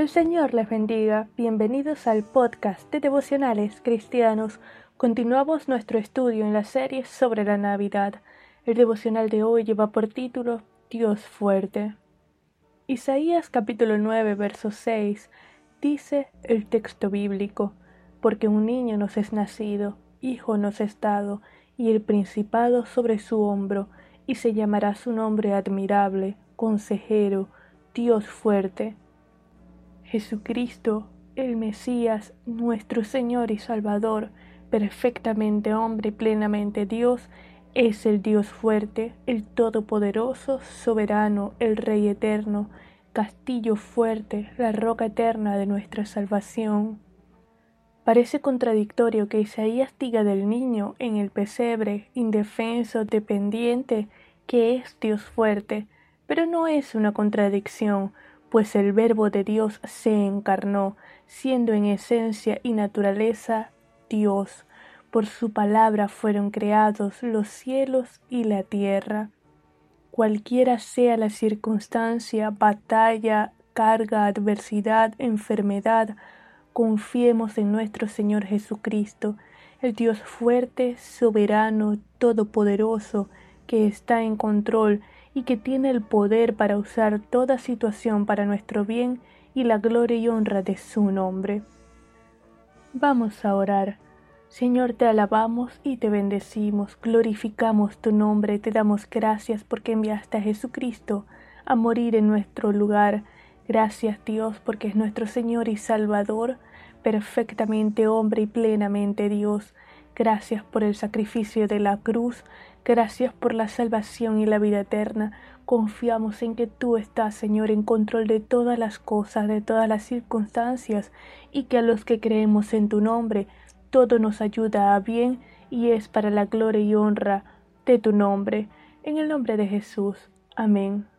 El Señor les bendiga. Bienvenidos al podcast de devocionales cristianos. Continuamos nuestro estudio en la serie sobre la Navidad. El devocional de hoy lleva por título Dios fuerte. Isaías capítulo 9, verso 6 dice el texto bíblico, porque un niño nos es nacido, hijo nos es dado, y el principado sobre su hombro, y se llamará su nombre admirable, consejero, Dios fuerte. Jesucristo, el Mesías, nuestro Señor y Salvador, perfectamente hombre y plenamente Dios, es el Dios fuerte, el Todopoderoso, soberano, el Rey eterno, castillo fuerte, la roca eterna de nuestra salvación. Parece contradictorio que Isaías diga del niño en el pesebre, indefenso, dependiente, que es Dios fuerte, pero no es una contradicción, pues el Verbo de Dios se encarnó, siendo en esencia y naturaleza Dios. Por su palabra fueron creados los cielos y la tierra. Cualquiera sea la circunstancia, batalla, carga, adversidad, enfermedad, Confiemos en nuestro Señor Jesucristo, el Dios fuerte, soberano, todopoderoso, que está en control y que tiene el poder para usar toda situación para nuestro bien y la gloria y honra de su nombre. Vamos a orar. Señor, te alabamos y te bendecimos, glorificamos tu nombre, te damos gracias porque enviaste a Jesucristo a morir en nuestro lugar Gracias Dios porque es nuestro Señor y Salvador, perfectamente hombre y plenamente Dios. Gracias por el sacrificio de la cruz, gracias por la salvación y la vida eterna. Confiamos en que tú estás, Señor, en control de todas las cosas, de todas las circunstancias, y que a los que creemos en tu nombre, todo nos ayuda a bien y es para la gloria y honra de tu nombre. En el nombre de Jesús. Amén.